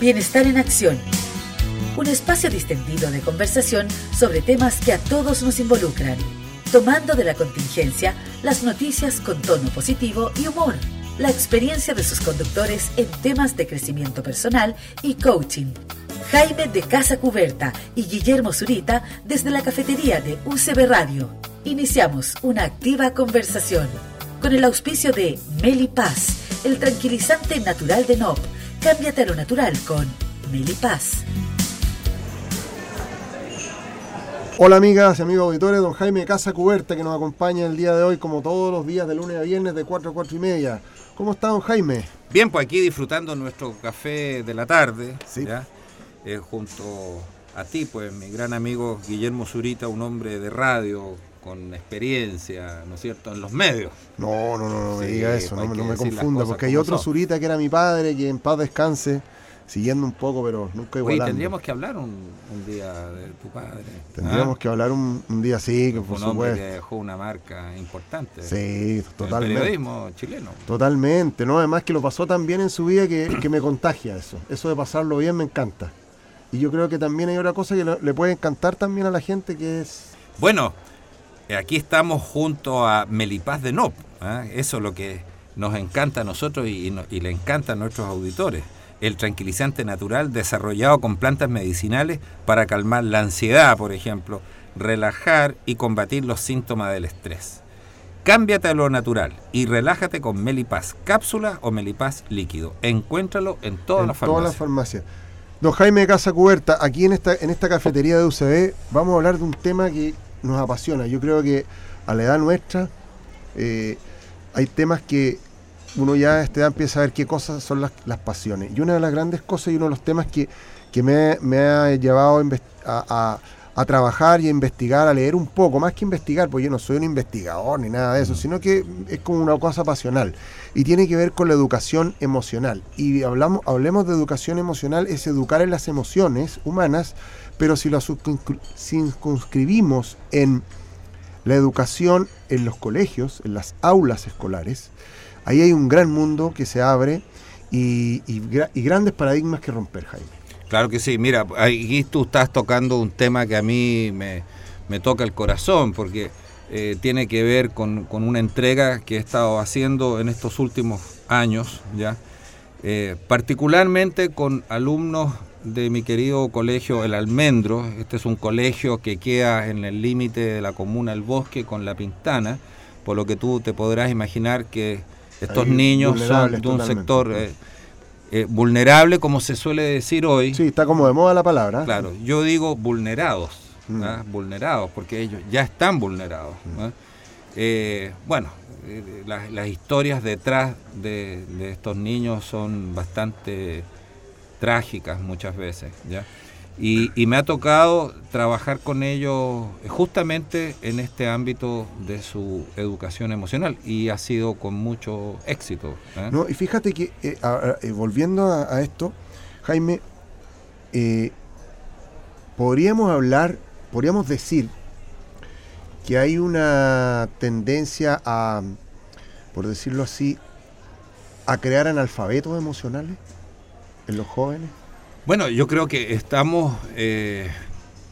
Bienestar en Acción. Un espacio distendido de conversación sobre temas que a todos nos involucran, tomando de la contingencia las noticias con tono positivo y humor. La experiencia de sus conductores en temas de crecimiento personal y coaching. Jaime de Casa Cuberta y Guillermo Zurita desde la cafetería de UCB Radio. Iniciamos una activa conversación con el auspicio de Meli Paz, el tranquilizante natural de NOP Cámbiate a lo natural con Melipaz. Hola amigas y amigos auditores, don Jaime Casa Cuberta que nos acompaña el día de hoy como todos los días de lunes a viernes de 4 a 4 y media. ¿Cómo está don Jaime? Bien, pues aquí disfrutando nuestro café de la tarde, sí. Eh, junto a ti, pues mi gran amigo Guillermo Zurita, un hombre de radio, con experiencia, ¿no es cierto?, en los medios. No, no, no, no me diga eso, no, me confunda, porque hay otro Zurita que era mi padre, que en paz descanse, siguiendo un poco, pero nunca igualando. Oye, tendríamos que hablar un, día de tu padre. Tendríamos ¿ah? que hablar un, día así, que por un hombre que dejó una marca importante. Sí, totalmente. el periodismo chileno. Totalmente, ¿no? Además que lo pasó tan bien en su vida que, que me contagia eso. Eso de pasarlo bien me encanta. Y yo creo que también hay otra cosa que le puede encantar también a la gente que es... Bueno, aquí estamos junto a Melipaz de Nop. ¿eh? Eso es lo que nos encanta a nosotros y, le encanta a nuestros auditores. El tranquilizante natural desarrollado con plantas medicinales para calmar la ansiedad, por ejemplo, relajar y combatir los síntomas del estrés. Cámbiate a lo natural y relájate con Melipaz cápsula o Melipaz líquido. Encuéntralo en todas las farmacias. Todas las farmacias. Don Jaime de Casa Cuberta, aquí en esta, en esta cafetería de UCB vamos a hablar de un tema que nos apasiona. Yo creo que a la edad nuestra eh, hay temas que uno ya a esta edad empieza a ver qué cosas son las, pasiones. Y una de las grandes cosas y uno de los temas que, me, ha llevado a, trabajar y a investigar, a leer un poco, más que investigar, porque yo no soy un investigador ni nada de eso, sino que es como una cosa pasional. Y tiene que ver con la educación emocional. Y hablamos, hablemos de educación emocional, es educar en las emociones humanas pero si lo circunscribimos en la educación en los colegios, en las aulas escolares, ahí hay un gran mundo que se abre y, grandes paradigmas que romper, Jaime. Claro que sí, mira, aquí tú estás tocando un tema que a mí me, toca el corazón, porque eh, tiene que ver con, una entrega que he estado haciendo en estos últimos años, ya, eh, particularmente con alumnos de mi querido colegio El Almendro. Este es un colegio que queda en el límite de la comuna El Bosque con La Pintana, por lo que tú te podrás imaginar que estos niños son de un sector eh, eh, vulnerable, como se suele decir hoy. Sí, está como de moda la palabra. Claro, yo digo vulnerados, mm. ¿ah? vulnerados, porque ellos ya están vulnerados. ¿ah? Eh, bueno, las, historias detrás de estos niños son bastante trágicas muchas veces. Y, me ha tocado trabajar con ellos justamente en este ámbito de su educación emocional y ha sido con mucho éxito. ¿eh? No, y fíjate que, eh, eh, volviendo a, esto, Jaime, podríamos hablar, podríamos decir que hay una tendencia a, por decirlo así, a crear analfabetos emocionales en los jóvenes? Bueno, yo creo que estamos, eh,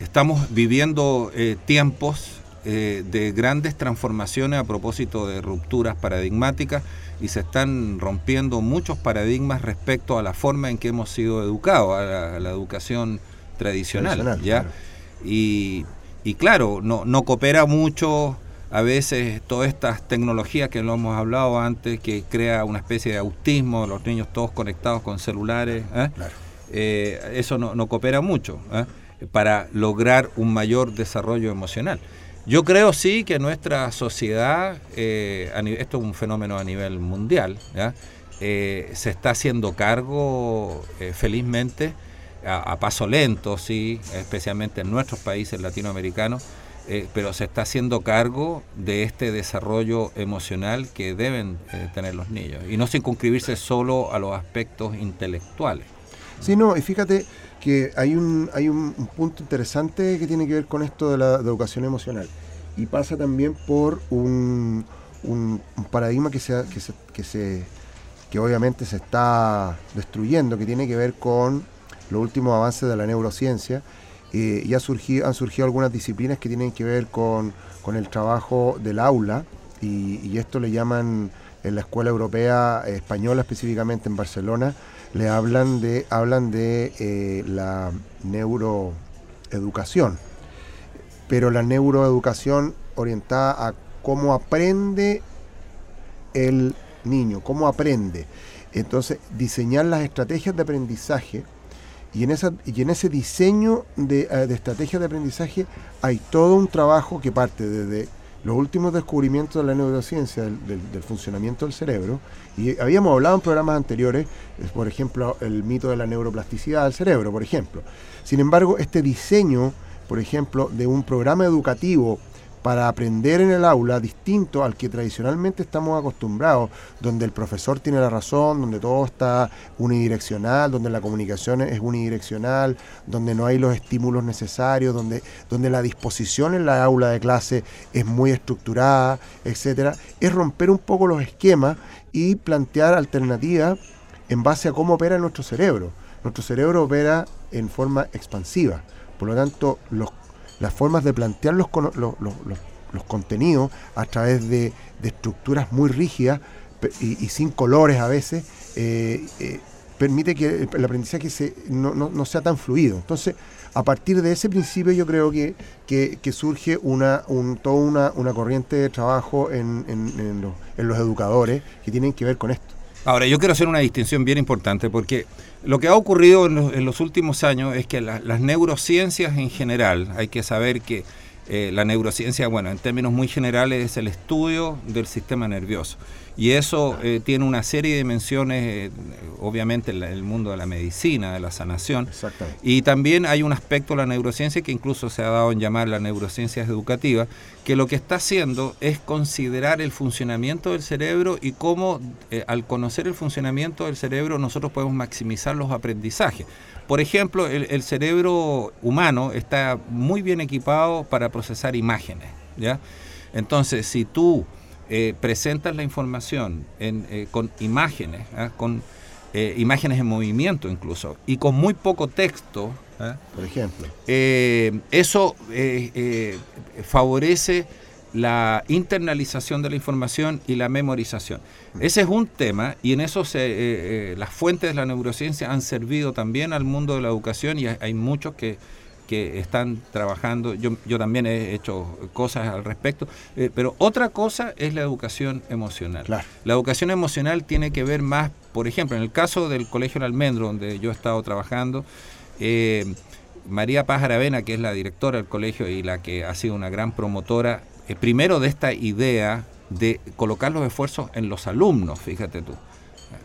estamos viviendo eh, tiempos eh, de grandes transformaciones a propósito de rupturas paradigmáticas y se están rompiendo muchos paradigmas respecto a la forma en que hemos sido educados, a la, educación tradicional. ¿ya? Y, y, claro, no, no coopera mucho a veces todas estas tecnologías que lo hemos hablado antes, que crea una especie de autismo, los niños todos conectados con celulares, ¿eh? Eh, eso no, coopera mucho ¿eh? para lograr un mayor desarrollo emocional. Yo creo sí que nuestra sociedad, esto es un fenómeno a nivel mundial, se está haciendo cargo felizmente a, a, paso lento, sí, especialmente en nuestros países latinoamericanos, eh, pero se está haciendo cargo de este desarrollo emocional que deben eh, tener los niños y no circunscribirse solo a los aspectos intelectuales. Sí, no, y fíjate que hay un, hay un, punto interesante que tiene que ver con esto de la educación emocional y pasa también por un, un, paradigma que, que, se, que, se, que obviamente se está destruyendo, que tiene que ver con los últimos avances de la neurociencia eh, y ha surgido, han surgido algunas disciplinas que tienen que ver con, el trabajo del aula y, esto le llaman en la Escuela Europea Española, específicamente en Barcelona, le hablan de, hablan de eh, la neuroeducación, pero la neuroeducación orientada a cómo aprende el niño, cómo aprende. Entonces, diseñar las estrategias de aprendizaje y en, y en ese diseño de, eh, de estrategias de aprendizaje hay todo un trabajo que parte desde los últimos descubrimientos de la neurociencia del, funcionamiento del cerebro, y habíamos hablado en programas anteriores, por ejemplo, el mito de la neuroplasticidad del cerebro, por ejemplo. Sin embargo, este diseño, por ejemplo, de un programa educativo para aprender en el aula distinto al que tradicionalmente estamos acostumbrados, donde el profesor tiene la razón, donde todo está unidireccional, donde la comunicación es unidireccional, donde no hay los estímulos necesarios, donde, donde la disposición en la aula de clase es muy estructurada, etcétera, es romper un poco los esquemas y plantear alternativas en base a cómo opera nuestro cerebro. Nuestro cerebro opera en forma expansiva. Por lo tanto, los las formas de plantear los, los, contenidos a través de, estructuras muy rígidas y, sin colores a veces, eh, eh, permite que el aprendizaje se, no, sea tan fluido. Entonces, a partir de ese principio yo creo que, que, surge una, un, toda una, una, corriente de trabajo en, en, los, en los educadores que tienen que ver con esto. Ahora, yo quiero hacer una distinción bien importante porque lo que ha ocurrido en los, últimos años es que las neurociencias en general, hay que saber que eh, la neurociencia, bueno, en términos muy generales es el estudio del sistema nervioso. Y eso eh, tiene una serie de dimensiones, eh, obviamente, en el mundo de la medicina, de la sanación. Y también hay un aspecto de la neurociencia que incluso se ha dado en llamar la neurociencia educativa, que lo que está haciendo es considerar el funcionamiento del cerebro y cómo al conocer el funcionamiento del cerebro nosotros podemos maximizar los aprendizajes. Por ejemplo, el, cerebro humano está muy bien equipado para procesar imágenes. ¿ya? Entonces, si tú eh, presentas la información eh, con imágenes, ¿ah? con eh, imágenes en movimiento incluso, y con muy poco texto, por ejemplo, eso favorece la internalización de la información y la memorización. Ese es un tema y en eso se, eh, eh, las fuentes de la neurociencia han servido también al mundo de la educación y hay, muchos que, que, están trabajando. Yo, yo también he hecho cosas al respecto, eh, pero otra cosa es la educación emocional. La educación emocional tiene que ver más, por ejemplo, en el caso del Colegio del Almendro, donde yo he estado trabajando, María Paz Aravena, que es la directora del colegio y la que ha sido una gran promotora, primero de esta idea de colocar los esfuerzos en los alumnos, fíjate tú.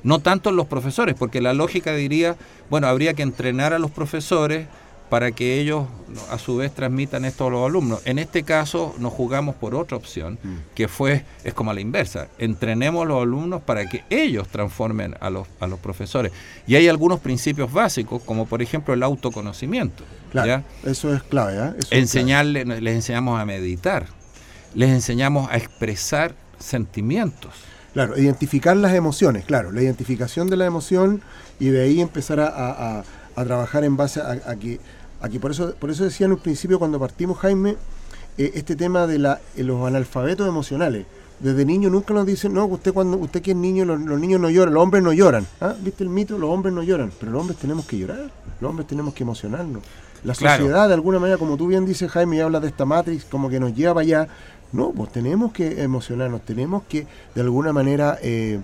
No tanto en los profesores, porque la lógica diría, bueno, habría que entrenar a los profesores para que ellos a su vez transmitan esto a los alumnos. En este caso nos jugamos por otra opción, mm. que fue, es como a la inversa, entrenemos a los alumnos para que ellos transformen a los, a los profesores. Y hay algunos principios básicos, como por ejemplo el autoconocimiento. Claro, eso es clave. ¿eh? Enseñarles, les enseñamos a meditar, les enseñamos a expresar sentimientos. Claro, identificar las emociones, claro, la identificación de la emoción y de ahí empezar a, trabajar en base a, que, aquí por eso, por eso decía en un principio cuando partimos, Jaime, eh, este tema de la, eh, los analfabetos emocionales. Desde niño nunca nos dicen, no, usted cuando usted que es niño, los, niños no lloran, los hombres no lloran. ¿Ah? ¿Viste el mito? Los hombres no lloran, pero los hombres tenemos que llorar, los hombres tenemos que emocionarnos. La sociedad, de alguna manera, como tú bien dices, Jaime, y hablas de esta matrix, como que nos lleva para allá, no, pues tenemos que emocionarnos, tenemos que de alguna manera eh,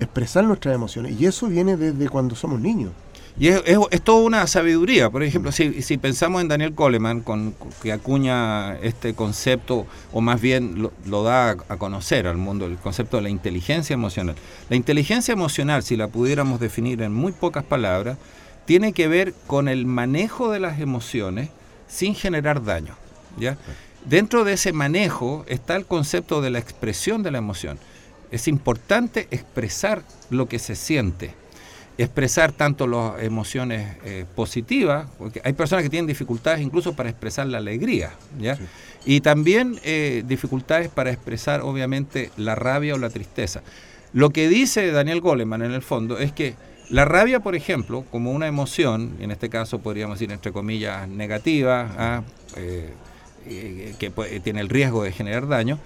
expresar nuestras emociones. Y eso viene desde cuando somos niños. Y es, es, toda una sabiduría. Por ejemplo, si, pensamos en Daniel Coleman, que acuña este concepto, o más bien lo, da a, conocer al mundo, el concepto de la inteligencia emocional. La inteligencia emocional, si la pudiéramos definir en muy pocas palabras, tiene que ver con el manejo de las emociones sin generar daño. ¿ya? Dentro de ese manejo está el concepto de la expresión de la emoción. Es importante expresar lo que se siente, expresar tanto las emociones eh, positivas, porque hay personas que tienen dificultades incluso para expresar la alegría, ¿ya? Y también eh, dificultades para expresar obviamente la rabia o la tristeza. Lo que dice Daniel Goleman en el fondo es que La rabia, por ejemplo, como una emoción, en este caso podríamos decir entre comillas negativa, ¿ah? eh, eh, que tiene el riesgo de generar daño,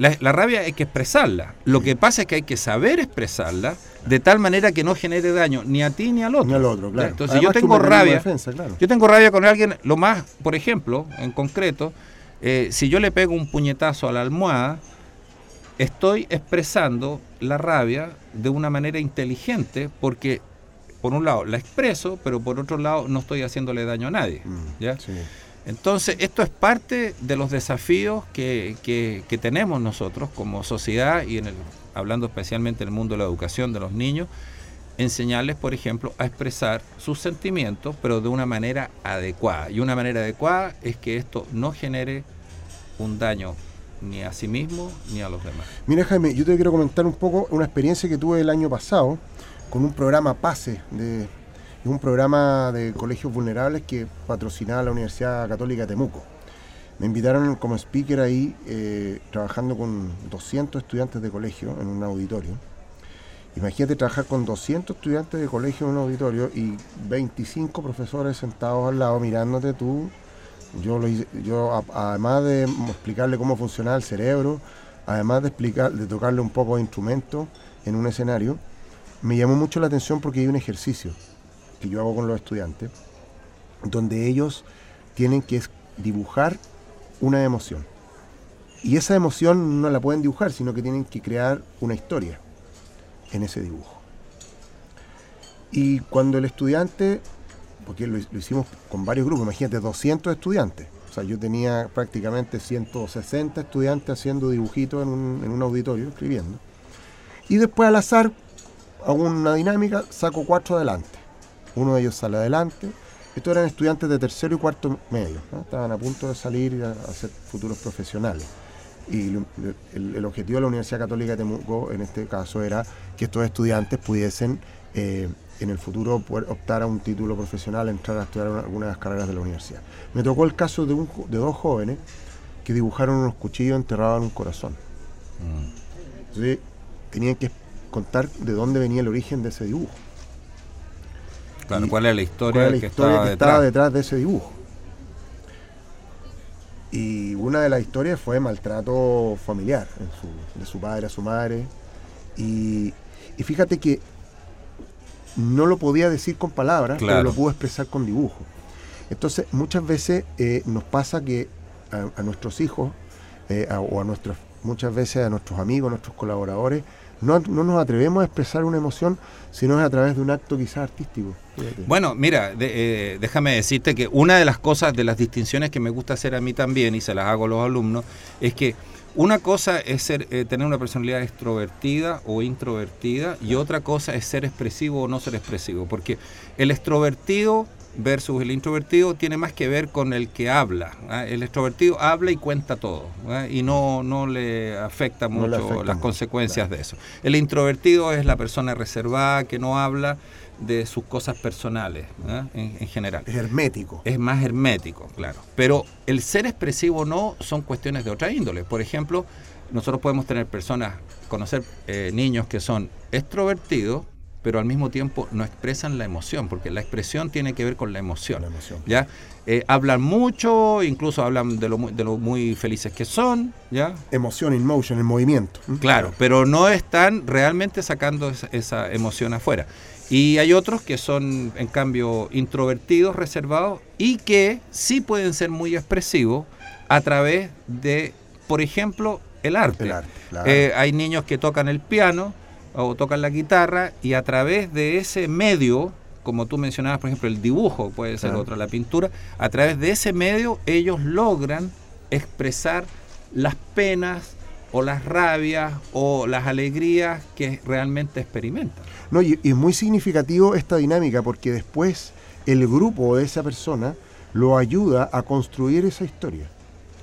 la, rabia hay que expresarla. Lo que pasa es que hay que saber expresarla de tal manera que no genere daño ni a ti ni al otro. Ni al otro, claro. Entonces yo tengo rabia. Yo tengo rabia con alguien, lo más, por ejemplo, en concreto, eh, si yo le pego un puñetazo a la almohada, estoy expresando la rabia de una manera inteligente porque por un lado la expreso, pero por otro lado no estoy haciéndole daño a nadie. Mm, ¿ya? Entonces, esto es parte de los desafíos que, que, tenemos nosotros como sociedad y en el, hablando especialmente en el mundo de la educación de los niños, enseñarles, por ejemplo, a expresar sus sentimientos, pero de una manera adecuada. Y una manera adecuada es que esto no genere un daño ni a sí mismo ni a los demás. Mira, Jaime, yo te quiero comentar un poco una experiencia que tuve el año pasado con un programa PASE de es un programa de colegios vulnerables que patrocinaba la Universidad Católica de Temuco. Me invitaron como speaker ahí, eh, trabajando con 200 estudiantes de colegio en un auditorio. Imagínate trabajar con 200 estudiantes de colegio en un auditorio y 25 profesores sentados al lado mirándote tú. Yo, además de explicarle cómo funcionaba el cerebro, además de, explicar, de tocarle un poco de instrumento en un escenario, me llamó mucho la atención porque hay un ejercicio que yo hago con los estudiantes, donde ellos tienen que dibujar una emoción. Y esa emoción no la pueden dibujar, sino que tienen que crear una historia en ese dibujo. Y cuando el estudiante, porque lo, hicimos con varios grupos, imagínate, 200 estudiantes, o sea, yo tenía prácticamente 160 estudiantes haciendo dibujitos en un, en un auditorio, escribiendo. Y después al azar, hago una dinámica, saco cuatro adelante uno de ellos sale adelante. Estos eran estudiantes de tercero y cuarto medio, estaban a punto de salir a, a ser futuros profesionales. Y el, objetivo de la Universidad Católica de Temuco en este caso era que estos estudiantes pudiesen eh, en el futuro poder optar a un título profesional, entrar a estudiar algunas de las carreras de la universidad. Me tocó el caso de, de dos jóvenes que dibujaron unos cuchillos enterrados en un corazón. Mm. Entonces tenían que contar de dónde venía el origen de ese dibujo. ¿Cuál es la historia, que, estaba, detrás? de ese dibujo? Y una de las historias fue maltrato familiar de su padre a su madre. Y, fíjate que no lo podía decir con palabras, pero lo pudo expresar con dibujo. Entonces, muchas veces eh, nos pasa que a, nuestros hijos, eh, o a nuestros, muchas veces a nuestros amigos, a nuestros colaboradores, no, nos atrevemos a expresar una emoción si no es a través de un acto quizás artístico. Bueno, mira, eh, déjame decirte que una de las cosas, de las distinciones que me gusta hacer a mí también, y se las hago a los alumnos, es que una cosa es ser, eh, tener una personalidad extrovertida o introvertida y otra cosa es ser expresivo o no ser expresivo, porque el extrovertido versus el introvertido tiene más que ver con el que habla. ¿ah? El extrovertido habla y cuenta todo ¿ah? y no, no le afecta mucho las consecuencias de eso. El introvertido es la persona reservada que no habla de sus cosas personales ¿ah? en, en, general. Es hermético. Es más hermético, claro. Pero el ser expresivo no son cuestiones de otra índole. Por ejemplo, nosotros podemos tener personas, conocer eh, niños que son extrovertidos, pero al mismo tiempo no expresan la emoción, porque la expresión tiene que ver con la emoción. ¿ya? Eh, hablan mucho, incluso hablan de lo, de lo muy felices que son. ¿ya? Emoción in motion, el movimiento. Claro, pero no están realmente sacando esa, emoción afuera. Y hay otros que son, en cambio, introvertidos, reservados, y que sí pueden ser muy expresivos a través de, por ejemplo, el arte. Eh, hay niños que tocan el piano, o tocan la guitarra y a través de ese medio, como tú mencionabas, por ejemplo, el dibujo, puede ser otro, la pintura, a través de ese medio ellos logran expresar las penas o las rabias o las alegrías que realmente experimentan. No, y es muy significativo esta dinámica porque después el grupo de esa persona lo ayuda a construir esa historia,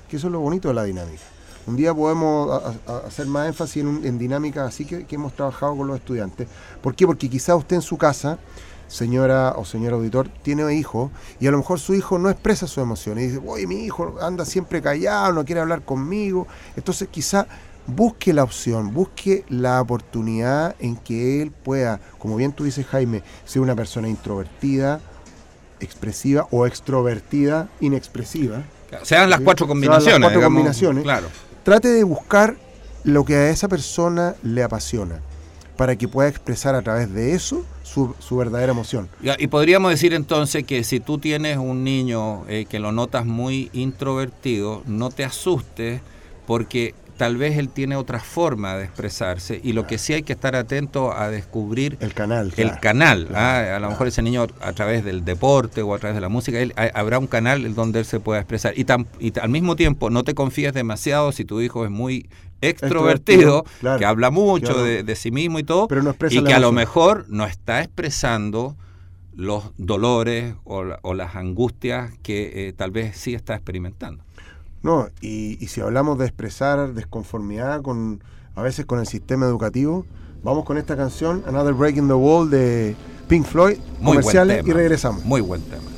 que eso es lo bonito de la dinámica. Un día podemos hacer más énfasis en, dinámicas así que, hemos trabajado con los estudiantes. ¿Por qué? Porque quizá usted en su casa, señora o señor auditor, tiene hijo y a lo mejor su hijo no expresa su emoción y dice, oye, mi hijo anda siempre callado, no quiere hablar conmigo. Entonces quizá busque la opción, busque la oportunidad en que él pueda, como bien tú dices Jaime, ser una persona introvertida, expresiva o extrovertida, inexpresiva. Sean las cuatro combinaciones. Las cuatro combinaciones. Claro. Trate de buscar lo que a esa persona le apasiona para que pueda expresar a través de eso su, verdadera emoción. Y, podríamos decir entonces que si tú tienes un niño eh, que lo notas muy introvertido, no te asustes porque tal vez él tiene otra forma de expresarse y lo que sí hay que estar atento a descubrir el canal el canal ¿ah? a lo mejor ese niño a través del deporte o a través de la música él, habrá un canal donde él se pueda expresar. Y, y al mismo tiempo no te confíes demasiado si tu hijo es muy extrovertido, que habla mucho de, sí mismo y todo, y que a lo mejor no está expresando los dolores o, las angustias que eh, tal vez sí está experimentando. No, y, si hablamos de expresar desconformidad con a veces con el sistema educativo, vamos con esta canción, Another Break in the Wall de Pink Floyd, comerciales y regresamos. Muy buen tema.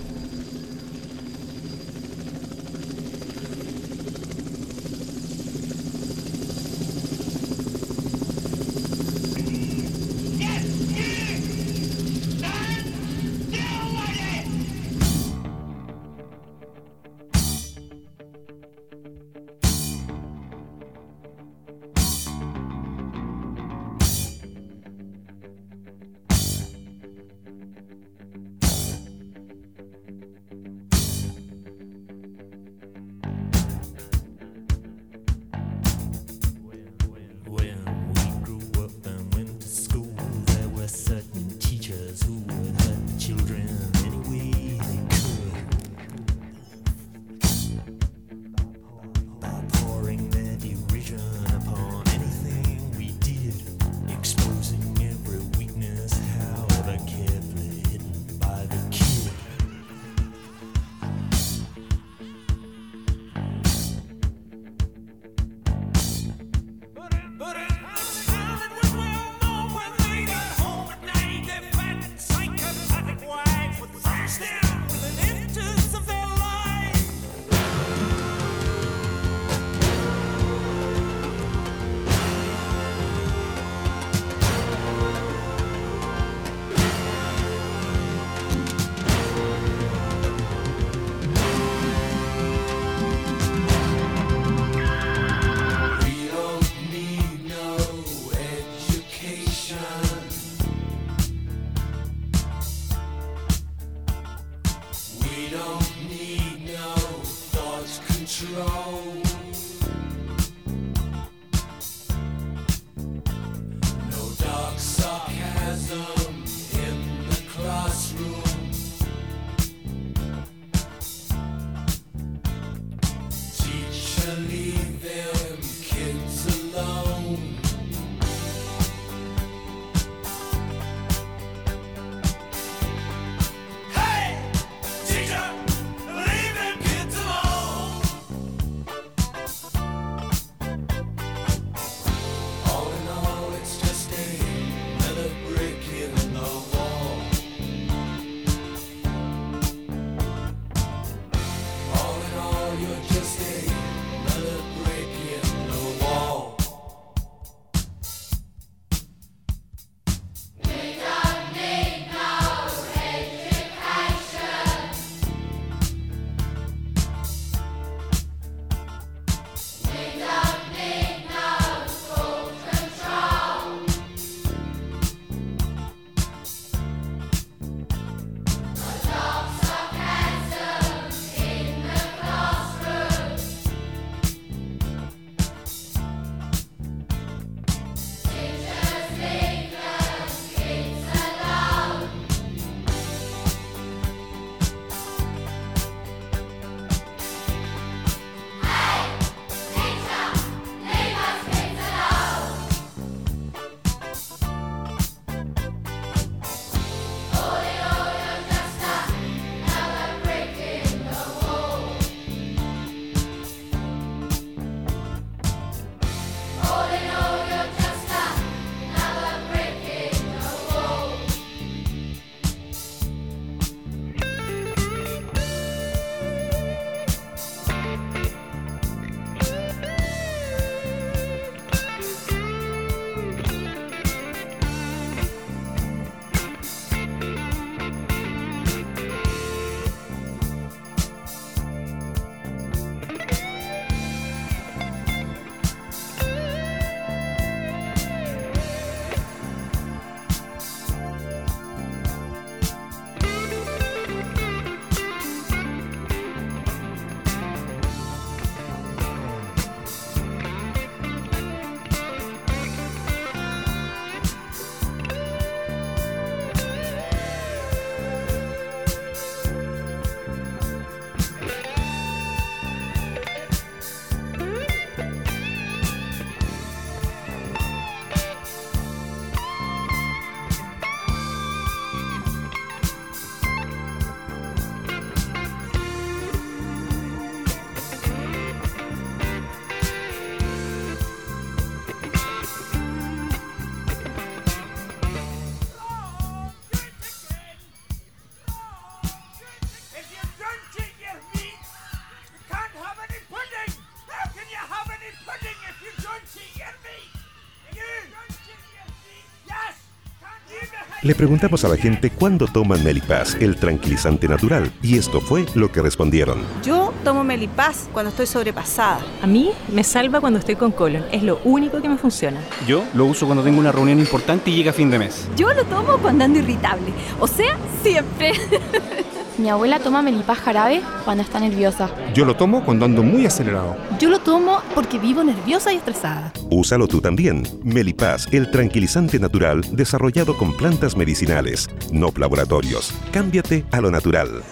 Le preguntamos a la gente cuándo toman Melipaz, el tranquilizante natural, y esto fue lo que respondieron. Yo tomo Melipaz cuando estoy sobrepasada. A mí me salva cuando estoy con colon, es lo único que me funciona. Yo lo uso cuando tengo una reunión importante y llega fin de mes. Yo lo tomo cuando ando irritable, o sea, siempre. Mi abuela toma melipaz jarabe cuando está nerviosa. Yo lo tomo cuando ando muy acelerado. Yo lo tomo porque vivo nerviosa y estresada. Úsalo tú también. Melipaz, el tranquilizante natural desarrollado con plantas medicinales, no laboratorios. Cámbiate a lo natural.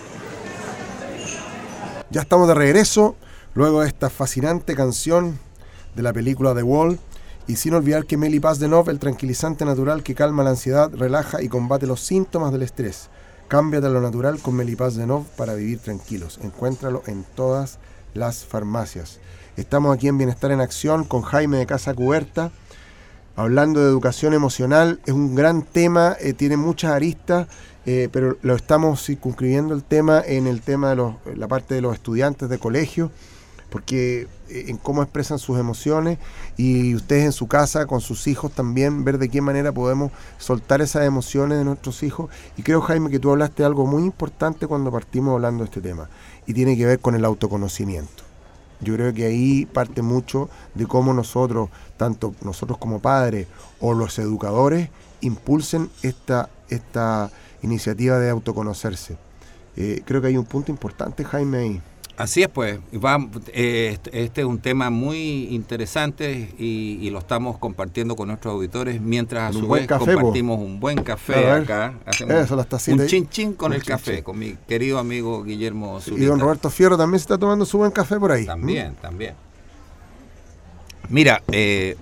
Ya estamos de regreso, luego de esta fascinante canción de la película The Wall. Y sin olvidar que Melipaz de Nov, el tranquilizante natural que calma la ansiedad, relaja y combate los síntomas del estrés. Cámbiate a lo natural con Melipaz de Nov para vivir tranquilos. Encuéntralo en todas las farmacias. Estamos aquí en Bienestar en Acción con Jaime de Casa Cuberta, hablando de educación emocional. Es un gran tema, eh, tiene muchas aristas, eh, pero lo estamos circunscribiendo el tema en el tema de la parte de los estudiantes de colegio porque eh, en cómo expresan sus emociones y ustedes en su casa con sus hijos también ver de qué manera podemos soltar esas emociones de nuestros hijos. Y creo Jaime que tú hablaste de algo muy importante cuando partimos hablando de este tema y tiene que ver con el autoconocimiento. Yo creo que ahí parte mucho de cómo nosotros tanto nosotros como padres o los educadores impulsen esta esta iniciativa de autoconocerse. Eh, creo que hay un punto importante Jaime ahí Así es, pues. Eh, este es un tema muy interesante y, lo estamos compartiendo con nuestros auditores mientras a su vez compartimos un buen café acá. Hacemos un chin chin con el café, con mi querido amigo Guillermo Zurita. Y don Roberto Fierro también se está tomando su buen café por ahí. También, también. Mira, eh,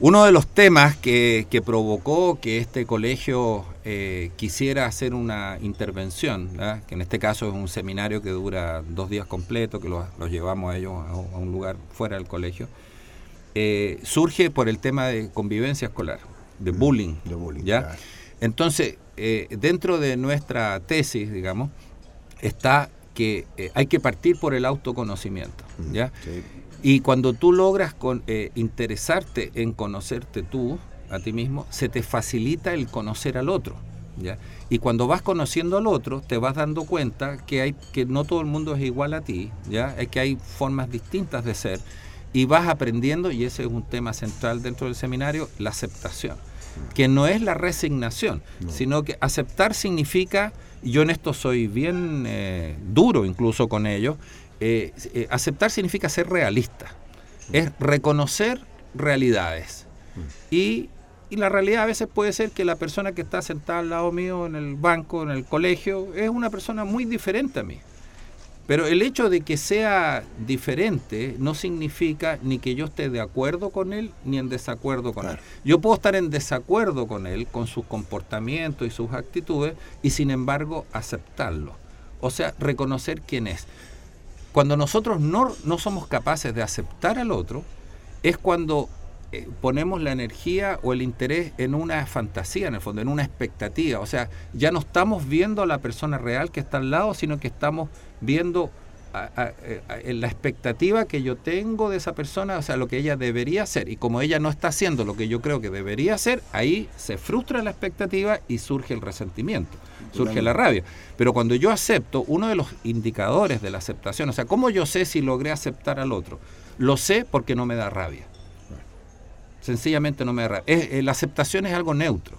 uno de los temas que, provocó que este colegio eh, quisiera hacer una intervención, que en este caso es un seminario que dura dos días completos, que los, llevamos a ellos a, un lugar fuera del colegio, eh, surge por el tema de convivencia escolar, de mm, bullying. ¿ya? Entonces, eh, dentro de nuestra tesis, digamos, está que hay que partir por el autoconocimiento. Mm, ¿ya? Y cuando tú logras con, eh, interesarte en conocerte tú, a ti mismo, se te facilita el conocer al otro. ¿ya? Y cuando vas conociendo al otro, te vas dando cuenta que, hay, que no todo el mundo es igual a ti, ¿ya? Es que hay formas distintas de ser. Y vas aprendiendo, y ese es un tema central dentro del seminario, la aceptación. Que no es la resignación, sino que aceptar significa, y yo en esto soy bien eh, duro incluso con ello, eh, eh, aceptar significa ser realista, es reconocer realidades. Y, la realidad a veces puede ser que la persona que está sentada al lado mío en el banco, en el colegio, es una persona muy diferente a mí. Pero el hecho de que sea diferente no significa ni que yo esté de acuerdo con él ni en desacuerdo con él. Yo puedo estar en desacuerdo con él, con sus comportamientos y sus actitudes, y sin embargo aceptarlo. O sea, reconocer quién es. Cuando nosotros no, no somos capaces de aceptar al otro, es cuando eh, ponemos la energía o el interés en una fantasía, en el fondo, en una expectativa. O sea, ya no estamos viendo a la persona real que está al lado, sino que estamos viendo la expectativa que yo tengo de esa persona, o sea, lo que ella debería hacer. Y como ella no está haciendo lo que yo creo que debería hacer, ahí se frustra la expectativa y surge el resentimiento, surge la rabia. Pero cuando yo acepto, uno de los indicadores de la aceptación, o sea, ¿cómo yo sé si logré aceptar al otro? Lo sé porque no me da rabia. Sencillamente no me da rabia. Eh, la aceptación es algo neutro.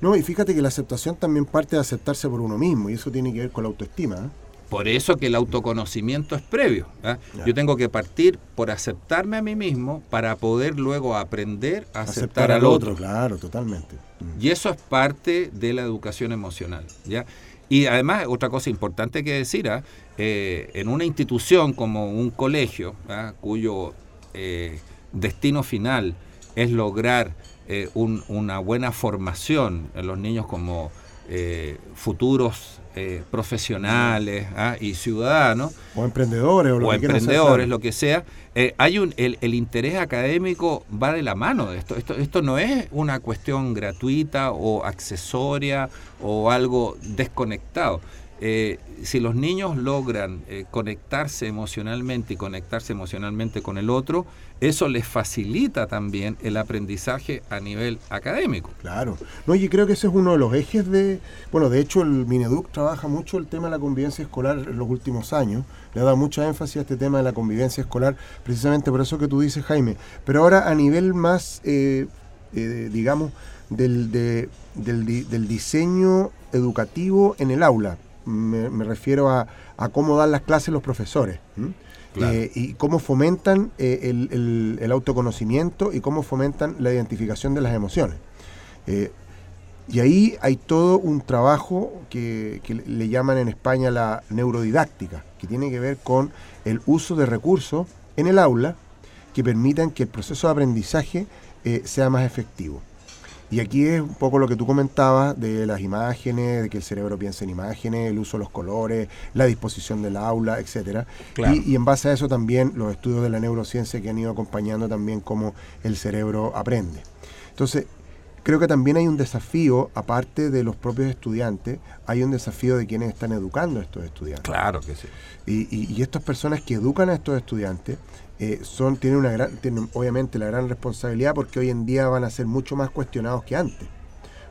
No, y fíjate que la aceptación también parte de aceptarse por uno mismo, y eso tiene que ver con la autoestima. ¿eh? Por eso que el autoconocimiento es previo. ¿ah? Yo tengo que partir por aceptarme a mí mismo para poder luego aprender a aceptar, al otro. Claro, totalmente. Y eso es parte de la educación emocional. ¿ya? Y además, otra cosa importante que decir, ¿ah? eh, en una institución como un colegio, ¿ah? cuyo eh, destino final es lograr eh, una buena formación en los niños como futuros eh, profesionales ¿ah? y ciudadanos. O emprendedores, o, lo emprendedores, lo que sea. Eh, hay un, el, el, interés académico va de la mano de esto. esto. Esto no es una cuestión gratuita o accesoria o algo desconectado. Eh, si los niños logran eh, conectarse emocionalmente y conectarse emocionalmente con el otro, eso les facilita también el aprendizaje a nivel académico. Claro. No, y creo que ese es uno de los ejes de, bueno, de hecho el Mineduc trabaja mucho el tema de la convivencia escolar en los últimos años, le ha dado mucha énfasis a este tema de la convivencia escolar, precisamente por eso que tú dices, Jaime. Pero ahora a nivel más, eh, digamos, del, del diseño educativo en el aula, me, refiero a, cómo dan las clases los profesores. Eh, y cómo fomentan eh, el, autoconocimiento y cómo fomentan la identificación de las emociones. Eh, y ahí hay todo un trabajo que, le llaman en España la neurodidáctica, que tiene que ver con el uso de recursos en el aula que permitan que el proceso de aprendizaje sea más efectivo. Y aquí es un poco lo que tú comentabas de las imágenes, de que el cerebro piensa en imágenes, el uso de los colores, la disposición del aula, etcétera. Y, en base a eso también los estudios de la neurociencia que han ido acompañando también cómo el cerebro aprende. Entonces, creo que también hay un desafío, aparte de los propios estudiantes, hay un desafío de quienes están educando a estos estudiantes. Claro que sí. Y, y estas personas que educan a estos estudiantes eh, son, tienen, una gran, tienen obviamente la gran responsabilidad porque hoy en día van a ser mucho más cuestionados que antes.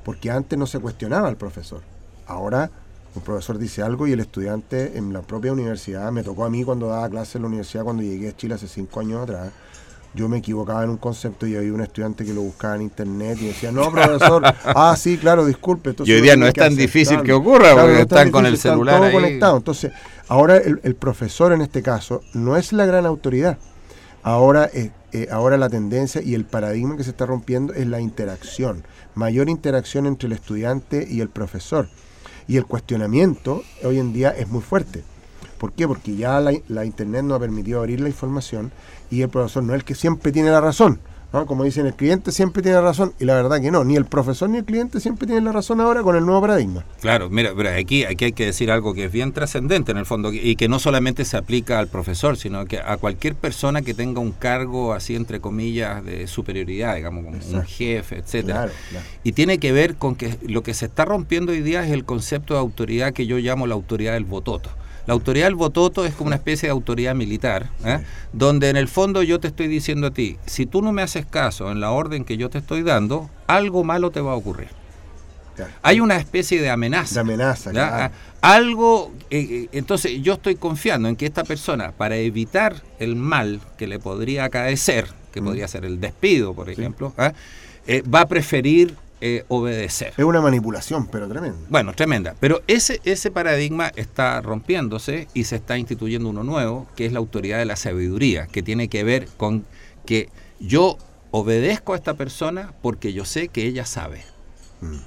Porque antes no se cuestionaba al profesor. Ahora un profesor dice algo y el estudiante en la propia universidad, me tocó a mí cuando daba clase en la universidad, cuando llegué a Chile hace cinco años atrás, yo me equivocaba en un concepto y había un estudiante que lo buscaba en internet y decía, no, profesor, ah, sí, claro, disculpe. y hoy día no es tan difícil que ocurra, porque están con el celular ahí. conectado. Entonces, ahora el, profesor en este caso no es la gran autoridad, Ahora, eh, eh, ahora la tendencia y el paradigma que se está rompiendo es la interacción, mayor interacción entre el estudiante y el profesor. Y el cuestionamiento hoy en día es muy fuerte. ¿Por qué? Porque ya la, la Internet nos ha permitido abrir la información y el profesor no es el que siempre tiene la razón. Como dicen, el cliente siempre tiene razón y la verdad que no, ni el profesor ni el cliente siempre tienen la razón ahora con el nuevo paradigma. Claro, mira, pero aquí, aquí hay que decir algo que es bien trascendente en el fondo y que no solamente se aplica al profesor, sino que a cualquier persona que tenga un cargo así entre comillas de superioridad, digamos, como un jefe, etcétera. Y tiene que ver con que lo que se está rompiendo hoy día es el concepto de autoridad que yo llamo la autoridad del bototo. La autoridad del vototo es como una especie de autoridad militar, ¿eh? donde en el fondo yo te estoy diciendo a ti, si tú no me haces caso en la orden que yo te estoy dando, algo malo te va a ocurrir. Hay una especie de amenaza. De amenaza, claro. Algo, eh, eh, entonces yo estoy confiando en que esta persona, para evitar el mal que le podría acaecer, que mm. podría ser el despido, por ejemplo, va a preferir eh, obedecer. Es una manipulación, pero tremenda. Bueno, tremenda. Pero ese, ese paradigma está rompiéndose y se está instituyendo uno nuevo, que es la autoridad de la sabiduría, que tiene que ver con que yo obedezco a esta persona porque yo sé que ella sabe. Mm.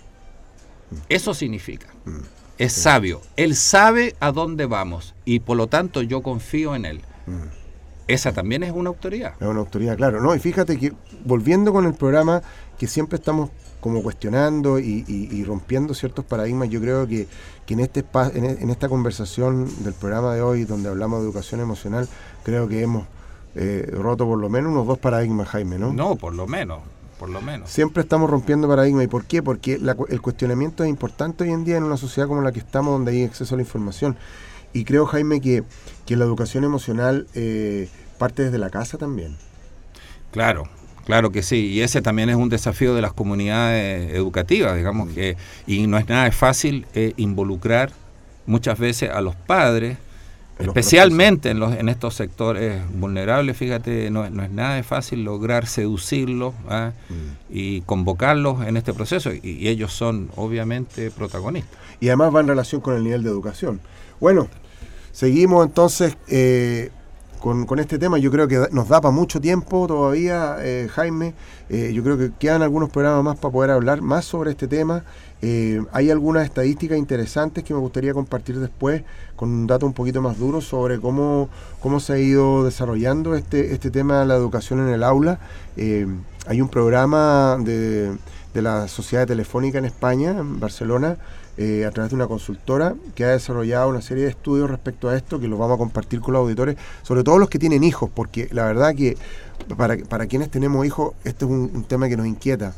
Eso significa. Mm. Es sabio. Él sabe a dónde vamos y por lo tanto yo confío en él. Mm. Esa también es una autoridad. Es una autoridad, claro. No, y fíjate que volviendo con el programa que siempre estamos como cuestionando y, rompiendo ciertos paradigmas. Yo creo que, en, este e, en, esta conversación del programa de hoy, donde hablamos de educación emocional, creo que hemos eh, roto por lo menos unos dos paradigmas, Jaime, ¿no? No, por lo menos. Por lo menos. Siempre estamos rompiendo paradigmas. ¿Y por qué? Porque el cuestionamiento es importante hoy en día en una sociedad como la que estamos, donde hay acceso a la información. Y creo, Jaime, que, la educación emocional eh, parte desde la casa también. Claro, Claro que sí, y ese también es un desafío de las comunidades educativas, digamos que, y no es nada fácil eh, involucrar muchas veces a los padres, especialmente en, los, en estos sectores vulnerables, fíjate, no, no es nada fácil lograr seducirlos ¿ah? mm. y convocarlos en este proceso, y, ellos son obviamente protagonistas. Y además va en relación con el nivel de educación. Bueno, seguimos entonces... Eh, con, este tema. Yo creo que nos da para mucho tiempo todavía, eh, Jaime. Eh, yo creo que quedan algunos programas más para poder hablar más sobre este tema. Eh, hay algunas estadísticas interesantes que me gustaría compartir después con un dato un poquito más duro sobre cómo, cómo se ha ido desarrollando este, este tema de la educación en el aula. hay un programa de, de la Sociedad Telefónica en España, en Barcelona, eh, a través de una consultora que ha desarrollado una serie de estudios respecto a esto que los vamos a compartir con los auditores, sobre todo los que tienen hijos, porque la verdad que para, para quienes tenemos hijos, este es un, tema que nos inquieta.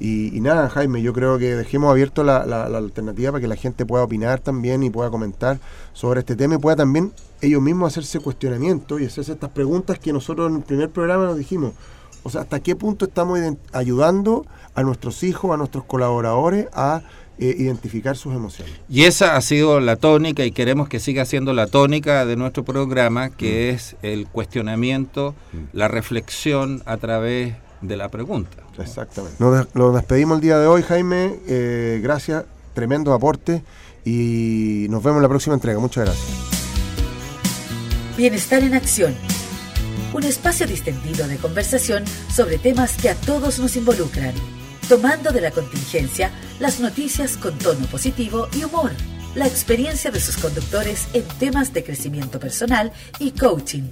Y, nada, Jaime, yo creo que dejemos abierto la, la, alternativa para que la gente pueda opinar también y pueda comentar sobre este tema y pueda también ellos mismos hacerse cuestionamiento y hacerse estas preguntas que nosotros en el primer programa nos dijimos. O sea, ¿hasta qué punto estamos ayudando a nuestros hijos, a nuestros colaboradores a eh, identificar sus emociones? Y esa ha sido la tónica y queremos que siga siendo la tónica de nuestro programa, que mm. es el cuestionamiento, mm. la reflexión a través de la pregunta. Exactamente. Nos, despedimos el día de hoy, Jaime. Eh, gracias, tremendo aporte y nos vemos en la próxima entrega. Muchas gracias. Bienestar en acción. Un espacio distendido de conversación sobre temas que a todos nos involucran, tomando de la contingencia las noticias con tono positivo y humor, la experiencia de sus conductores en temas de crecimiento personal y coaching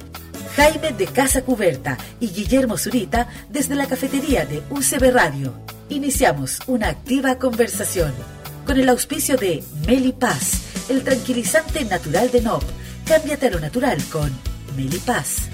Jaime de Casa Cuberta y Guillermo Zurita desde la cafetería de UCB Radio. Iniciamos una activa conversación con el auspicio de Melipaz, el tranquilizante natural de NOP. Cámbiate a lo natural con Melipaz.